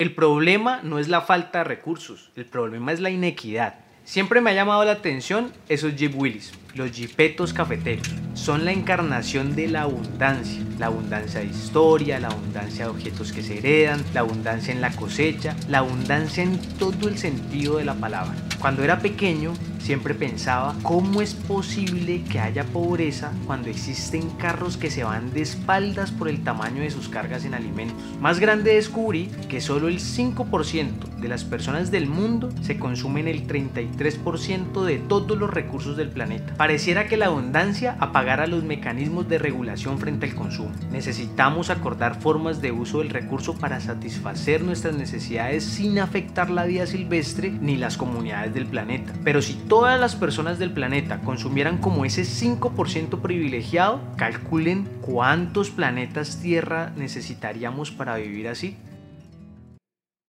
El problema no es la falta de recursos, el problema es la inequidad. Siempre me ha llamado la atención esos Jeep Willys, los jipetos cafeteros. Son la encarnación de la abundancia, la abundancia de historia, la abundancia de objetos que se heredan, la abundancia en la cosecha, la abundancia en todo el sentido de la palabra. Cuando era pequeño siempre pensaba cómo es posible que haya pobreza cuando existen carros que se van de espaldas por el tamaño de sus cargas en alimentos. Más grande descubrí que solo el 5% de las personas del mundo se consumen el 33% de todos los recursos del planeta. Pareciera que la abundancia apagara los mecanismos de regulación frente al consumo. Necesitamos acordar formas de uso del recurso para satisfacer nuestras necesidades sin afectar la vida silvestre ni las comunidades del planeta. Pero si todas las personas del planeta consumieran como ese 5% privilegiado, calculen cuántos planetas Tierra necesitaríamos para vivir así.